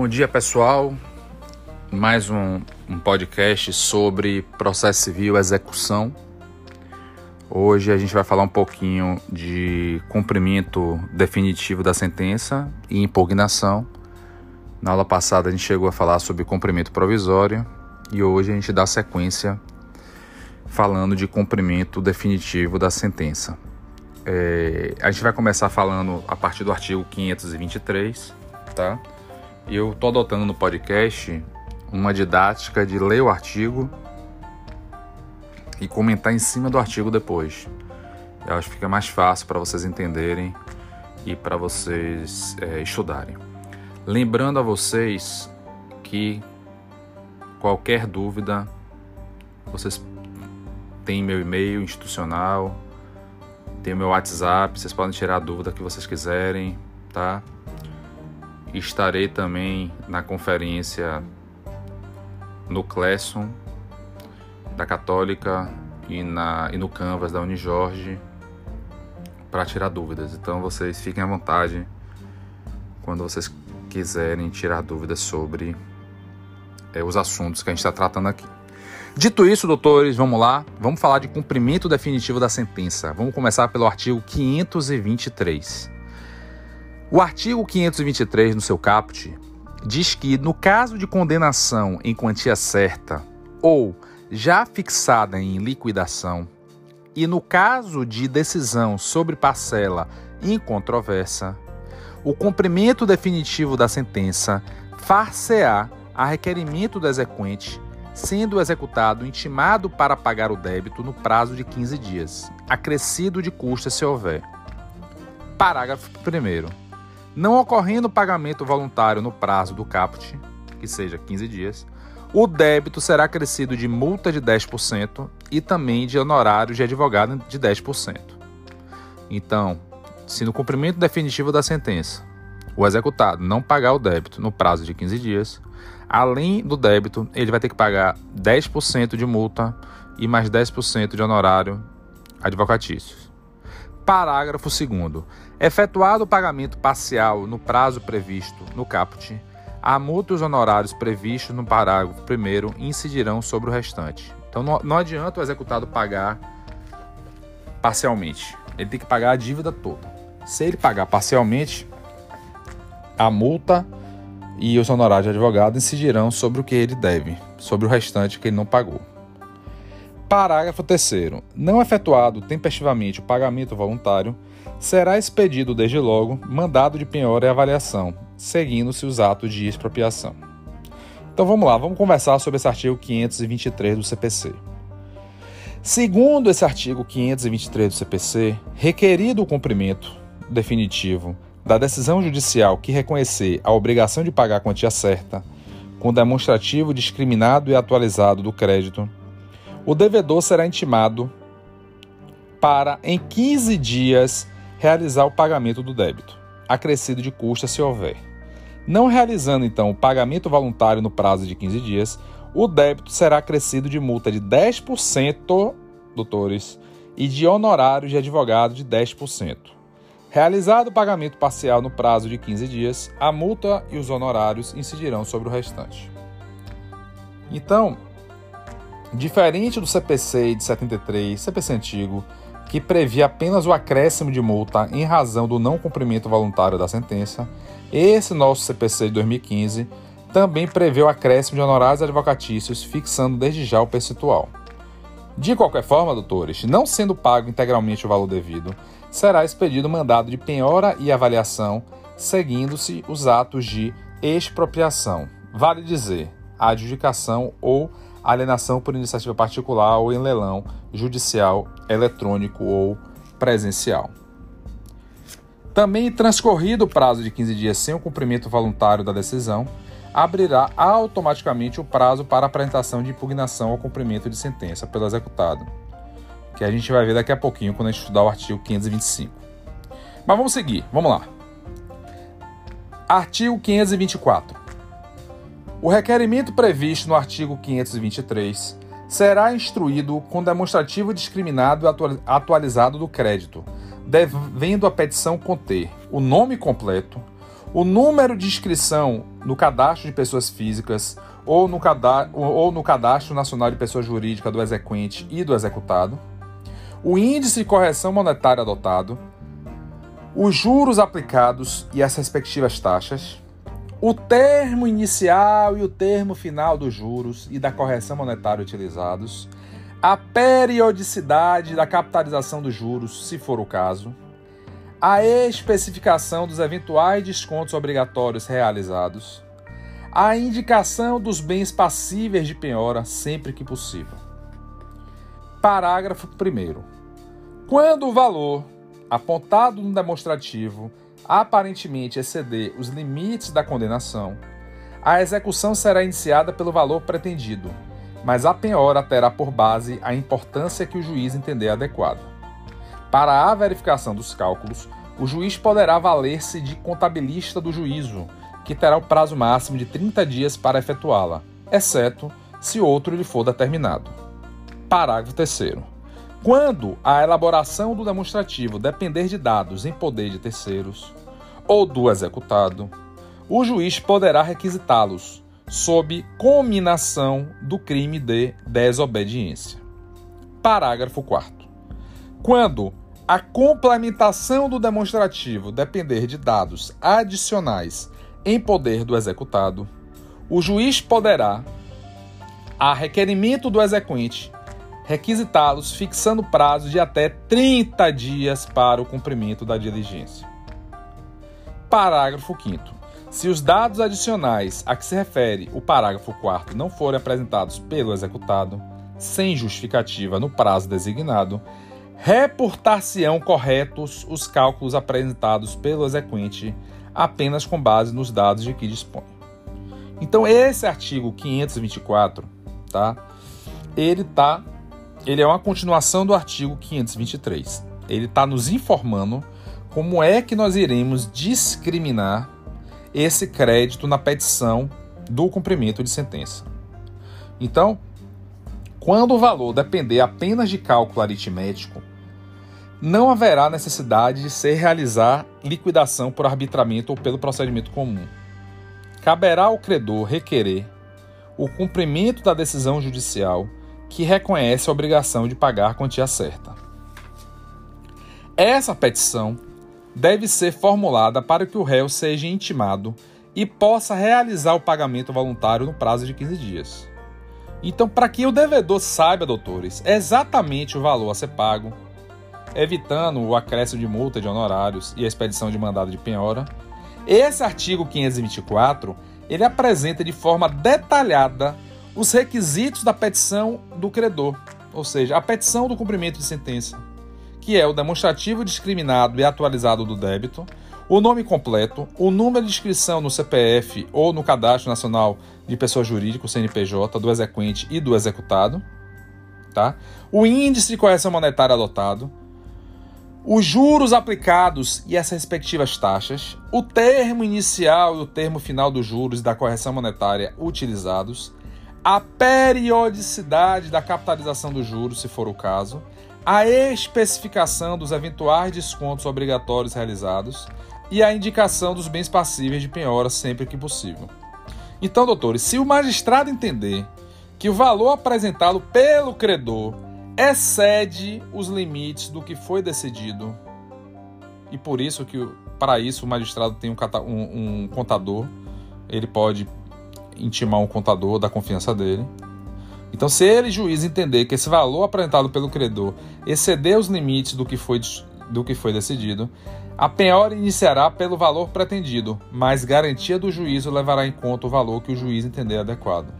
Bom dia, pessoal. Mais um, um, podcast sobre processo civil execução. Hoje a gente vai falar um pouquinho de cumprimento definitivo da sentença e impugnação. Na aula passada a gente chegou a falar sobre cumprimento provisório e hoje a gente dá sequência falando de cumprimento definitivo da sentença. É, a gente vai começar falando a partir do artigo 523, tá? Eu tô adotando no podcast uma didática de ler o artigo e comentar em cima do artigo depois. Eu acho que fica mais fácil para vocês entenderem e para vocês é, estudarem. Lembrando a vocês que qualquer dúvida, vocês têm meu e-mail institucional, tem meu WhatsApp, vocês podem tirar a dúvida que vocês quiserem, tá? Estarei também na conferência no Clesson da Católica e, na, e no Canvas da Unijorge para tirar dúvidas. Então vocês fiquem à vontade quando vocês quiserem tirar dúvidas sobre é, os assuntos que a gente está tratando aqui. Dito isso, doutores, vamos lá. Vamos falar de cumprimento definitivo da sentença. Vamos começar pelo artigo 523. O artigo 523, no seu caput, diz que, no caso de condenação em quantia certa ou já fixada em liquidação, e no caso de decisão sobre parcela incontroversa, o cumprimento definitivo da sentença far-se-á a requerimento do exequente sendo executado intimado para pagar o débito no prazo de 15 dias, acrescido de custa se houver. Parágrafo 1. Não ocorrendo pagamento voluntário no prazo do caput, que seja 15 dias, o débito será acrescido de multa de 10% e também de honorários de advogado de 10%. Então, se no cumprimento definitivo da sentença o executado não pagar o débito no prazo de 15 dias, Além do débito, ele vai ter que pagar 10% de multa e mais 10% de honorário advocatícios. Parágrafo 2. Efetuado o pagamento parcial no prazo previsto no caput, a multa e os honorários previstos no parágrafo 1 incidirão sobre o restante. Então não, não adianta o executado pagar parcialmente. Ele tem que pagar a dívida toda. Se ele pagar parcialmente, a multa e os honorários de advogado incidirão sobre o que ele deve, sobre o restante que ele não pagou. Parágrafo 3. Não efetuado tempestivamente o pagamento voluntário, será expedido desde logo mandado de penhora e avaliação, seguindo-se os atos de expropriação. Então vamos lá, vamos conversar sobre esse artigo 523 do CPC. Segundo esse artigo 523 do CPC, requerido o cumprimento definitivo da decisão judicial que reconhecer a obrigação de pagar a quantia certa, com demonstrativo discriminado e atualizado do crédito, o devedor será intimado para, em 15 dias, realizar o pagamento do débito, acrescido de custa se houver. Não realizando, então, o pagamento voluntário no prazo de 15 dias, o débito será acrescido de multa de 10%, doutores, e de honorários de advogado de 10%. Realizado o pagamento parcial no prazo de 15 dias, a multa e os honorários incidirão sobre o restante. Então, diferente do CPC de 73, CPC antigo, que previa apenas o acréscimo de multa em razão do não cumprimento voluntário da sentença, esse nosso CPC de 2015 também prevê o acréscimo de honorários advocatícios, fixando desde já o percentual. De qualquer forma, doutores, não sendo pago integralmente o valor devido, será expedido mandado de penhora e avaliação, seguindo-se os atos de expropriação. Vale dizer, adjudicação ou alienação por iniciativa particular ou em leilão judicial, eletrônico ou presencial. Também transcorrido o prazo de 15 dias sem o cumprimento voluntário da decisão, abrirá automaticamente o prazo para apresentação de impugnação ao cumprimento de sentença pelo executado que a gente vai ver daqui a pouquinho quando a gente estudar o artigo 525. Mas vamos seguir, vamos lá. Artigo 524. O requerimento previsto no artigo 523 será instruído com demonstrativo discriminado e atualizado do crédito, devendo a petição conter o nome completo, o número de inscrição no cadastro de pessoas físicas ou no, cadastro, ou no cadastro nacional de pessoa jurídica do exequente e do executado, o índice de correção monetária adotado, os juros aplicados e as respectivas taxas, o termo inicial e o termo final dos juros e da correção monetária utilizados, a periodicidade da capitalização dos juros, se for o caso, a especificação dos eventuais descontos obrigatórios realizados, a indicação dos bens passíveis de penhora sempre que possível. Parágrafo 1. Quando o valor apontado no demonstrativo aparentemente exceder os limites da condenação, a execução será iniciada pelo valor pretendido, mas a penhora terá por base a importância que o juiz entender adequada. Para a verificação dos cálculos, o juiz poderá valer-se de contabilista do juízo, que terá o prazo máximo de 30 dias para efetuá-la, exceto se outro lhe for determinado. Parágrafo 3. Quando a elaboração do demonstrativo depender de dados em poder de terceiros ou do executado, o juiz poderá requisitá-los sob cominação do crime de desobediência. Parágrafo 4. Quando a complementação do demonstrativo depender de dados adicionais em poder do executado, o juiz poderá, a requerimento do exequente, requisitá-los fixando prazo de até 30 dias para o cumprimento da diligência. Parágrafo 5 se os dados adicionais a que se refere o parágrafo 4 não forem apresentados pelo executado, sem justificativa no prazo designado, reportar-se-ão corretos os cálculos apresentados pelo exequente apenas com base nos dados de que dispõe. Então esse artigo 524, tá? Ele tá ele é uma continuação do artigo 523. Ele está nos informando como é que nós iremos discriminar esse crédito na petição do cumprimento de sentença. Então, quando o valor depender apenas de cálculo aritmético, não haverá necessidade de se realizar liquidação por arbitramento ou pelo procedimento comum. Caberá ao credor requerer o cumprimento da decisão judicial que reconhece a obrigação de pagar a quantia certa. Essa petição deve ser formulada para que o réu seja intimado e possa realizar o pagamento voluntário no prazo de 15 dias. Então, para que o devedor saiba, doutores, exatamente o valor a ser pago, evitando o acréscimo de multa de honorários e a expedição de mandado de penhora, esse artigo 524 ele apresenta de forma detalhada os requisitos da petição do credor, ou seja, a petição do cumprimento de sentença que é o demonstrativo discriminado e atualizado do débito, o nome completo, o número de inscrição no CPF ou no Cadastro Nacional de Pessoa Jurídica, CNPJ, do exequente e do executado, tá? o índice de correção monetária adotado, os juros aplicados e as respectivas taxas, o termo inicial e o termo final dos juros e da correção monetária utilizados, a periodicidade da capitalização dos juros, se for o caso, a especificação dos eventuais descontos obrigatórios realizados e a indicação dos bens passíveis de penhora sempre que possível. Então, doutores, se o magistrado entender que o valor apresentado pelo credor excede os limites do que foi decidido, e por isso que para isso o magistrado tem um, um, um contador, ele pode intimar um contador da confiança dele então, se ele, juiz, entender que esse valor apresentado pelo credor exceder os limites do que foi, do que foi decidido, a penhora iniciará pelo valor pretendido, mas garantia do juízo levará em conta o valor que o juiz entender adequado.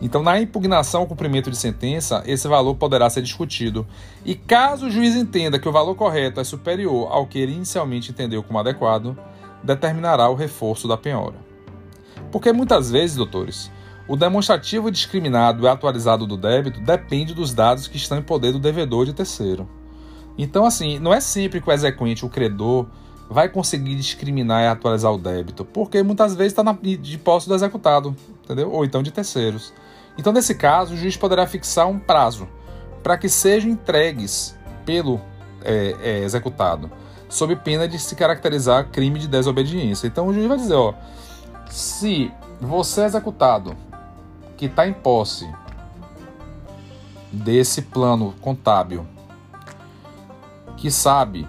Então, na impugnação ao cumprimento de sentença, esse valor poderá ser discutido. E caso o juiz entenda que o valor correto é superior ao que ele inicialmente entendeu como adequado, determinará o reforço da penhora. Porque muitas vezes, doutores, o demonstrativo discriminado e atualizado do débito depende dos dados que estão em poder do devedor de terceiro. Então, assim, não é sempre que o exequente, o credor, vai conseguir discriminar e atualizar o débito, porque muitas vezes está de posse do executado, entendeu? Ou então de terceiros. Então, nesse caso, o juiz poderá fixar um prazo para que sejam entregues pelo é, é, executado sob pena de se caracterizar crime de desobediência. Então o juiz vai dizer, ó, se você é executado que está em posse desse plano contábil, que sabe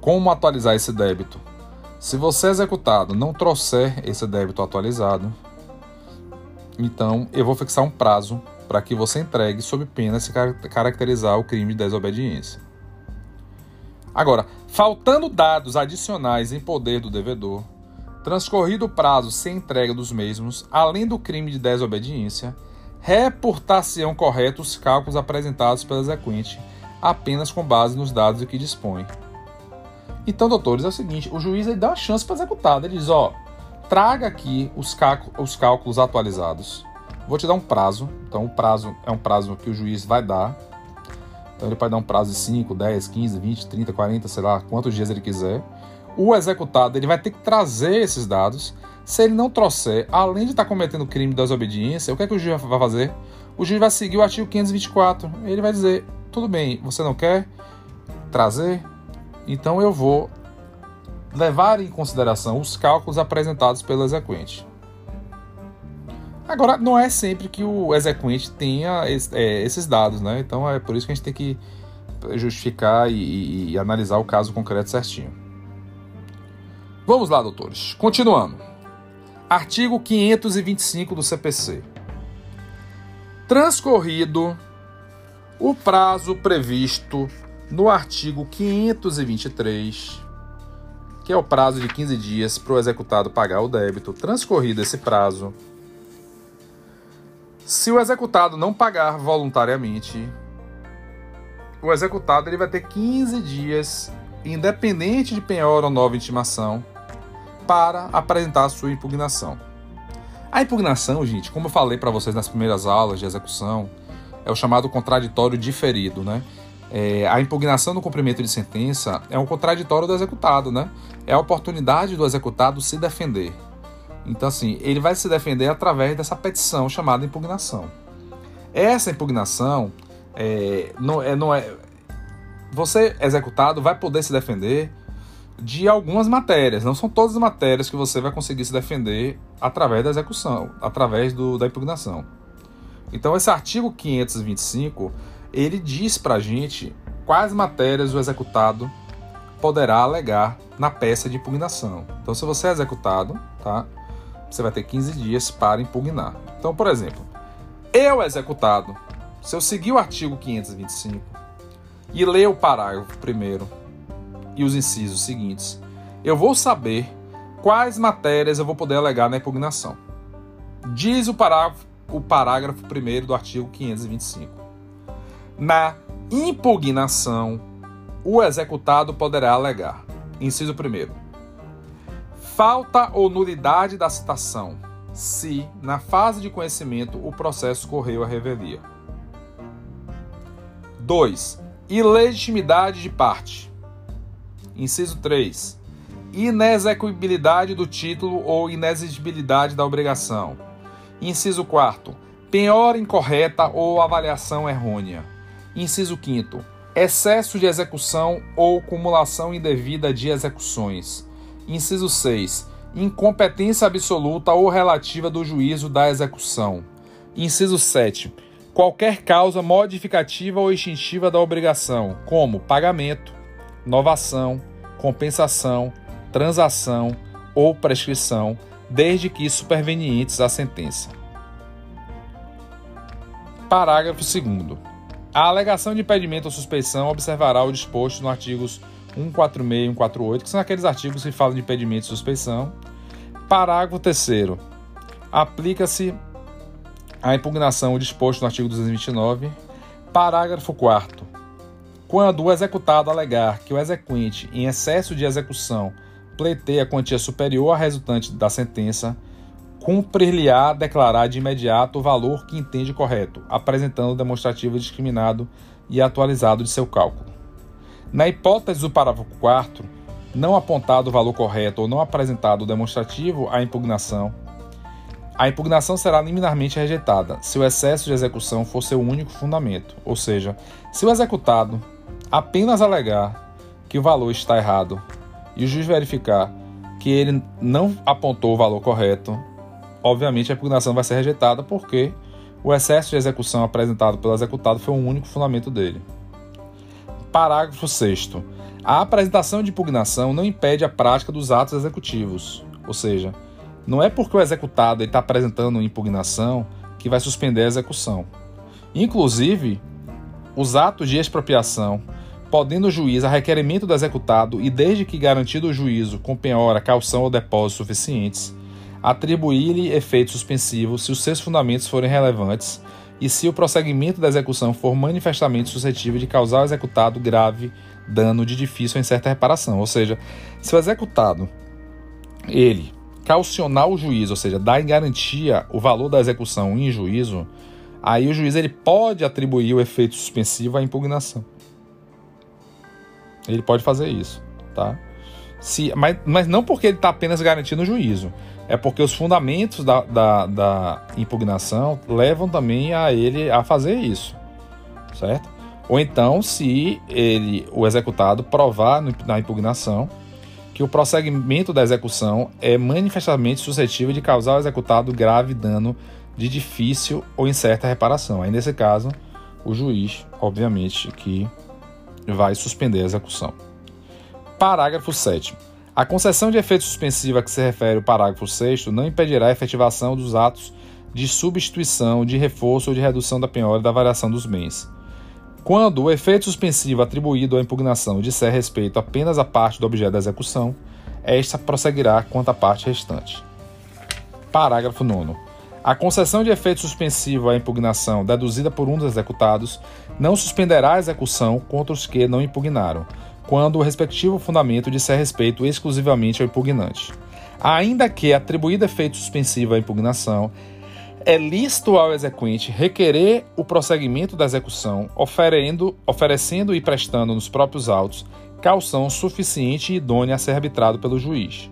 como atualizar esse débito, se você é executado não trouxer esse débito atualizado, então eu vou fixar um prazo para que você entregue sob pena se caracterizar o crime de desobediência. Agora, faltando dados adicionais em poder do devedor, transcorrido o prazo sem entrega dos mesmos, além do crime de desobediência, reportar-se-ão corretos os cálculos apresentados pelo exequente apenas com base nos dados que dispõe. Então, doutores, é o seguinte: o juiz ele dá uma chance para executar. Ele diz: ó, traga aqui os, os cálculos atualizados. Vou te dar um prazo. Então, o prazo é um prazo que o juiz vai dar. Então, ele pode dar um prazo de 5, 10, 15, 20, 30, 40, sei lá, quantos dias ele quiser o executado ele vai ter que trazer esses dados. Se ele não trouxer, além de estar cometendo crime de desobediência, o que é que o juiz vai fazer? O juiz vai seguir o artigo 524. Ele vai dizer: tudo bem, você não quer trazer? Então eu vou levar em consideração os cálculos apresentados pelo exequente. Agora, não é sempre que o exequente tenha é, esses dados, né? Então é por isso que a gente tem que justificar e, e, e analisar o caso concreto certinho. Vamos lá, doutores. Continuando. Artigo 525 do CPC. Transcorrido o prazo previsto no artigo 523, que é o prazo de 15 dias para o executado pagar o débito, transcorrido esse prazo, se o executado não pagar voluntariamente, o executado ele vai ter 15 dias, independente de penhora ou nova intimação, para apresentar sua impugnação. A impugnação, gente, como eu falei para vocês nas primeiras aulas de execução, é o chamado contraditório diferido, né? É, a impugnação do cumprimento de sentença é um contraditório do executado, né? É a oportunidade do executado se defender. Então, assim, ele vai se defender através dessa petição chamada impugnação. Essa impugnação é, não, é, não é. Você, executado, vai poder se defender de algumas matérias. Não são todas as matérias que você vai conseguir se defender através da execução, através do, da impugnação. Então, esse artigo 525 ele diz para a gente quais matérias o executado poderá alegar na peça de impugnação. Então, se você é executado, tá, você vai ter 15 dias para impugnar. Então, por exemplo, eu executado, se eu seguir o artigo 525 e ler o parágrafo primeiro e os incisos seguintes, eu vou saber quais matérias eu vou poder alegar na impugnação. Diz o parágrafo, o parágrafo 1 do artigo 525. Na impugnação, o executado poderá alegar. Inciso 1. Falta ou nulidade da citação, se, na fase de conhecimento, o processo correu a revelia. 2. Ilegitimidade de parte Inciso 3. Inexequibilidade do título ou inexigibilidade da obrigação. Inciso 4. Penhora incorreta ou avaliação errônea. Inciso 5. Excesso de execução ou cumulação indevida de execuções. Inciso 6. Incompetência absoluta ou relativa do juízo da execução. Inciso 7. Qualquer causa modificativa ou extintiva da obrigação, como pagamento, novação, compensação, transação ou prescrição, desde que supervenientes à sentença. Parágrafo 2. A alegação de impedimento ou suspeição observará o disposto nos artigos 146 e 148, que são aqueles artigos que falam de impedimento e suspeição. Parágrafo 3. Aplica-se a impugnação o disposto no artigo 229. Parágrafo 4. Quando o executado alegar que o exequente, em excesso de execução, pleiteia quantia superior à resultante da sentença, cumprir-lhe-á declarar de imediato o valor que entende correto, apresentando o demonstrativo discriminado e atualizado de seu cálculo. Na hipótese do parágrafo 4, não apontado o valor correto ou não apresentado o demonstrativo à impugnação, a impugnação será liminarmente rejeitada se o excesso de execução for seu único fundamento, ou seja, se o executado apenas alegar que o valor está errado e o juiz verificar que ele não apontou o valor correto, obviamente a impugnação vai ser rejeitada porque o excesso de execução apresentado pelo executado foi o único fundamento dele. Parágrafo 6. A apresentação de impugnação não impede a prática dos atos executivos, ou seja, não é porque o executado está apresentando impugnação que vai suspender a execução. Inclusive, os atos de expropriação, podendo o juiz, a requerimento do executado e desde que garantido o juízo com penhora, calção ou depósito suficientes, atribuir-lhe efeito suspensivo se os seus fundamentos forem relevantes e se o prosseguimento da execução for manifestamente suscetível de causar ao executado grave dano de difícil ou incerta reparação. Ou seja, se o executado ele calcionar o juízo, ou seja, dar em garantia o valor da execução em juízo, aí o juiz ele pode atribuir o efeito suspensivo à impugnação. Ele pode fazer isso, tá? Se, mas, mas não porque ele está apenas garantindo o juízo, é porque os fundamentos da, da, da impugnação levam também a ele a fazer isso, certo? Ou então, se ele, o executado provar na impugnação que o prosseguimento da execução é manifestamente suscetível de causar ao executado grave dano de difícil ou incerta reparação. Aí, nesse caso, o juiz, obviamente, que vai suspender a execução. Parágrafo 7. A concessão de efeito suspensivo a que se refere o parágrafo 6 não impedirá a efetivação dos atos de substituição, de reforço ou de redução da penhora e da variação dos bens quando o efeito suspensivo atribuído à impugnação disser respeito apenas à parte do objeto da execução, esta prosseguirá quanto à parte restante. Parágrafo 9. A concessão de efeito suspensivo à impugnação deduzida por um dos executados não suspenderá a execução contra os que não impugnaram, quando o respectivo fundamento disser respeito exclusivamente ao impugnante. Ainda que atribuído efeito suspensivo à impugnação, é lícito ao exequente requerer o prosseguimento da execução, oferendo, oferecendo e prestando nos próprios autos calção suficiente e idônea a ser arbitrado pelo juiz.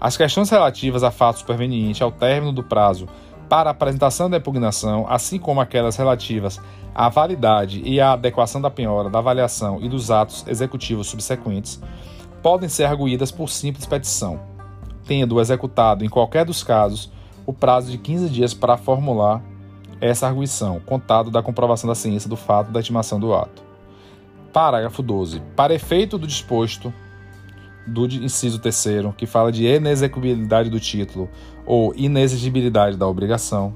As questões relativas a fato superveniente ao término do prazo para a apresentação da impugnação, assim como aquelas relativas à validade e à adequação da penhora, da avaliação e dos atos executivos subsequentes, podem ser arguídas por simples petição, tendo executado, em qualquer dos casos, o prazo de 15 dias para formular essa arguição, contado da comprovação da ciência do fato da estimação do ato. Parágrafo 12. Para efeito do disposto do inciso 3, que fala de inexecuibilidade do título ou inexigibilidade da obrigação,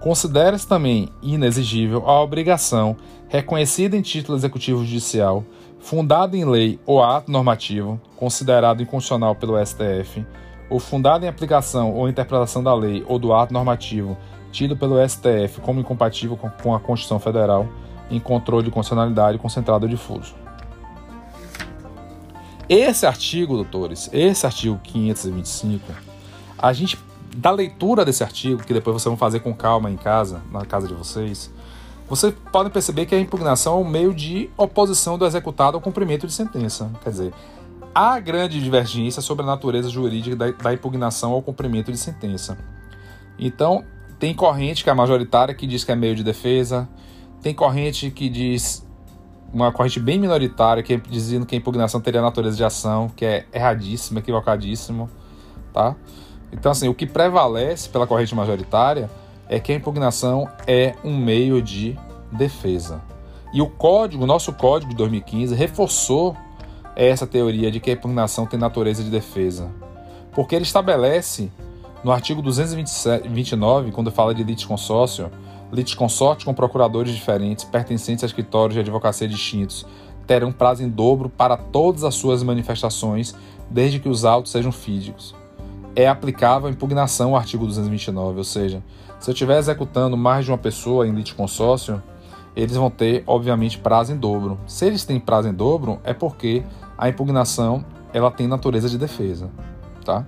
considera-se também inexigível a obrigação reconhecida em título executivo judicial, fundada em lei ou ato normativo, considerado inconstitucional pelo STF, ou fundado em aplicação ou interpretação da lei ou do ato normativo tido pelo STF como incompatível com a Constituição Federal em controle de constitucionalidade concentrado ou difuso. Esse artigo, doutores, esse artigo 525, a gente, da leitura desse artigo, que depois vocês vão fazer com calma em casa, na casa de vocês, vocês podem perceber que a impugnação é um meio de oposição do executado ao cumprimento de sentença. Quer dizer, há grande divergência sobre a natureza jurídica da, da impugnação ao cumprimento de sentença. Então, tem corrente que é a majoritária que diz que é meio de defesa, tem corrente que diz uma corrente bem minoritária que é dizendo que a impugnação teria natureza de ação, que é erradíssimo, equivocadíssimo, tá? Então assim, o que prevalece pela corrente majoritária é que a impugnação é um meio de defesa. E o código, nosso código de 2015 reforçou essa teoria de que a impugnação tem natureza de defesa. Porque ele estabelece, no artigo 229, quando fala de litisconsórcio, litisconsórcio com procuradores diferentes, pertencentes a escritórios de advocacia distintos, terão prazo em dobro para todas as suas manifestações, desde que os autos sejam fídicos. É aplicável a impugnação ao artigo 229, ou seja, se eu estiver executando mais de uma pessoa em litisconsórcio, eles vão ter, obviamente, prazo em dobro. Se eles têm prazo em dobro, é porque a impugnação ela tem natureza de defesa. Tá?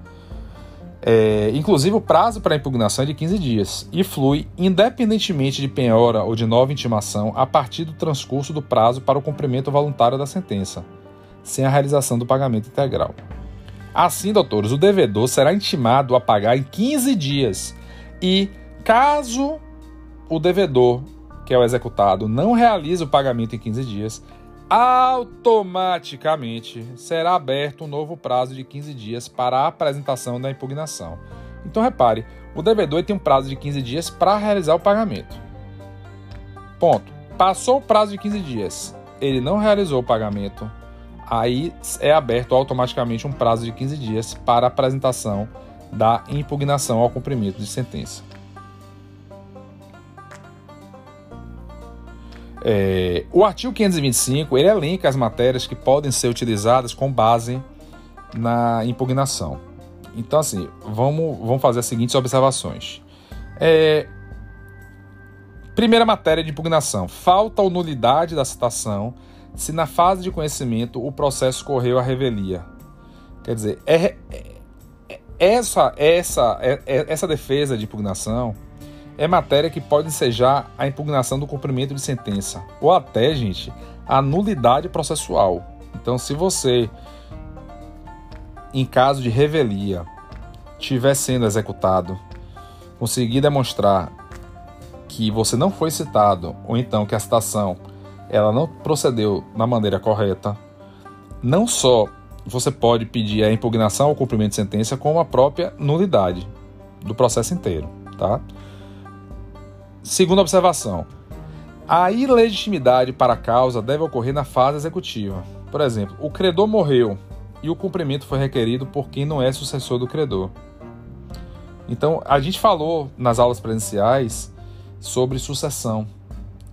É, inclusive, o prazo para impugnação é de 15 dias e flui independentemente de penhora ou de nova intimação a partir do transcurso do prazo para o cumprimento voluntário da sentença, sem a realização do pagamento integral. Assim, doutores, o devedor será intimado a pagar em 15 dias e, caso o devedor que é o executado, não realiza o pagamento em 15 dias, automaticamente será aberto um novo prazo de 15 dias para a apresentação da impugnação. Então repare, o devedor tem um prazo de 15 dias para realizar o pagamento. Ponto. Passou o prazo de 15 dias, ele não realizou o pagamento, aí é aberto automaticamente um prazo de 15 dias para apresentação da impugnação ao cumprimento de sentença. É, o artigo 525 ele elenca as matérias que podem ser utilizadas com base na impugnação. Então, assim, vamos, vamos fazer as seguintes observações. É, primeira matéria de impugnação: falta ou nulidade da citação se na fase de conhecimento o processo correu à revelia. Quer dizer, é, é, essa, essa, é, é, essa defesa de impugnação é matéria que pode ensejar a impugnação do cumprimento de sentença ou até, gente, a nulidade processual. Então, se você, em caso de revelia, estiver sendo executado, conseguir demonstrar que você não foi citado ou então que a citação ela não procedeu da maneira correta, não só você pode pedir a impugnação ao cumprimento de sentença, como a própria nulidade do processo inteiro, tá? Segunda observação. A ilegitimidade para a causa deve ocorrer na fase executiva. Por exemplo, o credor morreu e o cumprimento foi requerido por quem não é sucessor do credor. Então, a gente falou nas aulas presenciais sobre sucessão.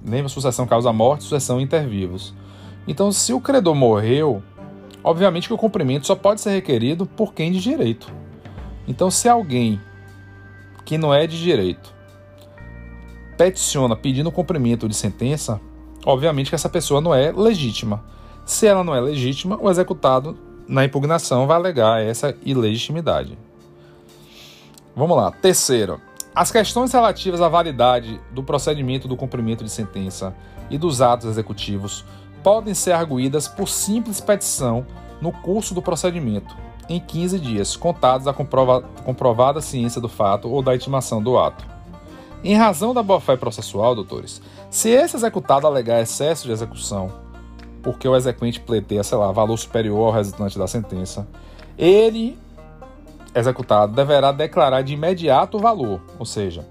Lembra sucessão causa morte, sucessão intervivos. Então, se o credor morreu, obviamente que o cumprimento só pode ser requerido por quem de direito. Então, se alguém que não é de direito peticiona pedindo cumprimento de sentença, obviamente que essa pessoa não é legítima. Se ela não é legítima, o executado na impugnação vai alegar essa ilegitimidade. Vamos lá. Terceiro, as questões relativas à validade do procedimento do cumprimento de sentença e dos atos executivos podem ser arguídas por simples petição no curso do procedimento, em 15 dias, contados a comprova comprovada ciência do fato ou da intimação do ato. Em razão da boa-fé processual, doutores, se esse executado alegar excesso de execução, porque o exequente pleiteia, sei lá, valor superior ao resultante da sentença, ele, executado, deverá declarar de imediato o valor, ou seja,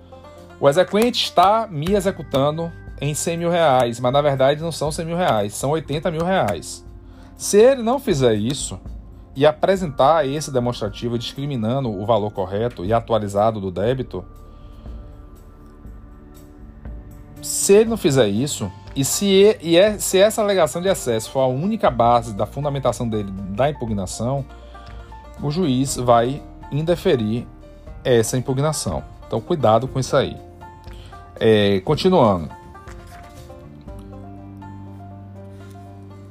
o exequente está me executando em 100 mil reais, mas na verdade não são 100 mil reais, são 80 mil reais. Se ele não fizer isso e apresentar esse demonstrativo discriminando o valor correto e atualizado do débito, Se ele não fizer isso, e se, e é, se essa alegação de excesso for a única base da fundamentação dele da impugnação, o juiz vai indeferir essa impugnação. Então, cuidado com isso aí. É, continuando.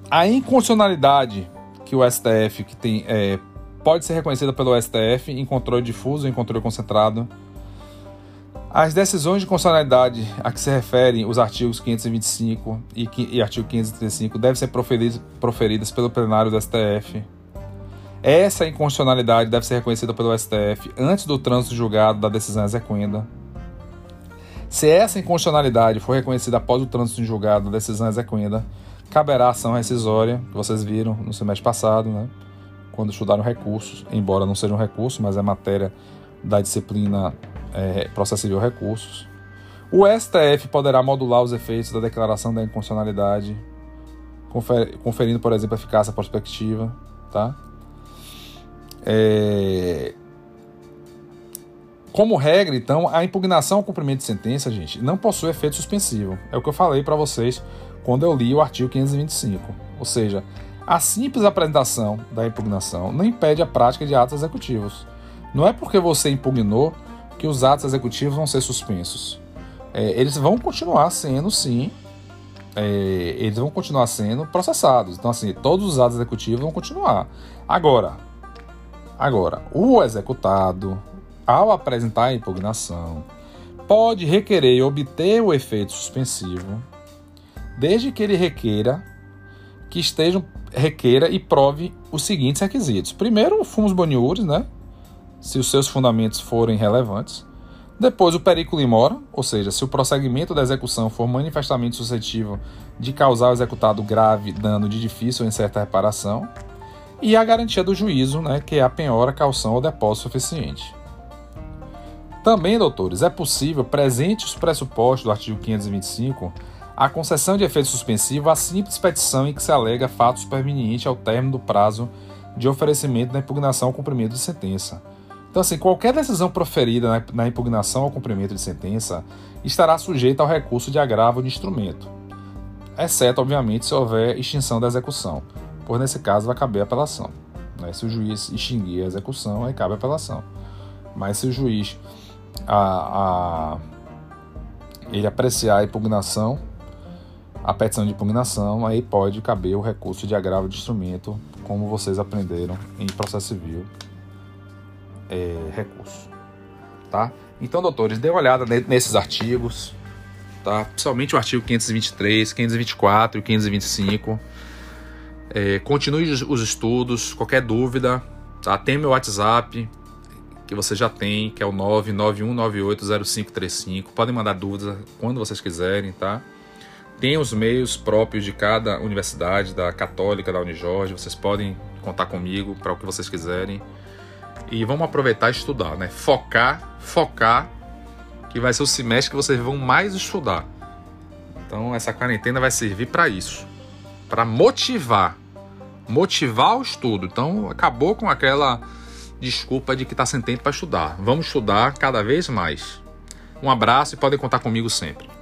A inconstitucionalidade que o STF que tem é, pode ser reconhecida pelo STF em controle difuso, em controle concentrado as decisões de constitucionalidade a que se referem os artigos 525 e, e artigo 535 devem ser proferidas, proferidas pelo plenário do STF. Essa inconstitucionalidade deve ser reconhecida pelo STF antes do trânsito julgado da decisão exequenda. Se essa inconstitucionalidade for reconhecida após o trânsito julgado da decisão exequenda, caberá ação rescisória, que vocês viram no semestre passado, né? quando estudaram recursos, embora não seja um recurso, mas é matéria da disciplina é, processo civil recursos. O STF poderá modular os efeitos da declaração da inconstitucionalidade, confer, conferindo, por exemplo, eficácia prospectiva. Tá? É... Como regra, então, a impugnação ao cumprimento de sentença, gente, não possui efeito suspensivo. É o que eu falei para vocês quando eu li o artigo 525. Ou seja, a simples apresentação da impugnação não impede a prática de atos executivos. Não é porque você impugnou que os atos executivos vão ser suspensos. É, eles vão continuar sendo, sim, é, eles vão continuar sendo processados. Então, assim, todos os atos executivos vão continuar. Agora, agora, o executado, ao apresentar a impugnação, pode requerer e obter o efeito suspensivo, desde que ele requeira que estejam requeira e prove os seguintes requisitos. Primeiro, fumos boniures, né? se os seus fundamentos forem relevantes. Depois, o periculum in mora, ou seja, se o prosseguimento da execução for manifestamente suscetível de causar ao executado grave dano de difícil ou incerta reparação. E a garantia do juízo, né, que é a penhora, calção ou depósito suficiente. Também, doutores, é possível, presente os pressupostos do artigo 525, a concessão de efeito suspensivo à simples petição em que se alega fato superveniente ao término do prazo de oferecimento da impugnação ao cumprimento de sentença. Então, assim, qualquer decisão proferida na impugnação ao cumprimento de sentença estará sujeita ao recurso de agravo de instrumento, exceto, obviamente, se houver extinção da execução, pois nesse caso vai caber apelação. Né? Se o juiz extinguir a execução, aí cabe apelação. Mas se o juiz a, a, ele apreciar a impugnação, a petição de impugnação, aí pode caber o recurso de agravo de instrumento, como vocês aprenderam em processo civil, é, recurso. Tá? Então, doutores, dê uma olhada nesses artigos, tá? principalmente o artigo 523, 524 e 525. É, continue os estudos, qualquer dúvida, tá? tem meu WhatsApp, que você já tem, que é o 991980535. Podem mandar dúvidas quando vocês quiserem, tá? Tem os meios próprios de cada universidade, da Católica, da Unijorge, vocês podem contar comigo para o que vocês quiserem. E vamos aproveitar e estudar, né? Focar, focar, que vai ser o semestre que vocês vão mais estudar. Então essa quarentena vai servir para isso, para motivar, motivar o estudo. Então acabou com aquela desculpa de que está sem tempo para estudar. Vamos estudar cada vez mais. Um abraço e podem contar comigo sempre.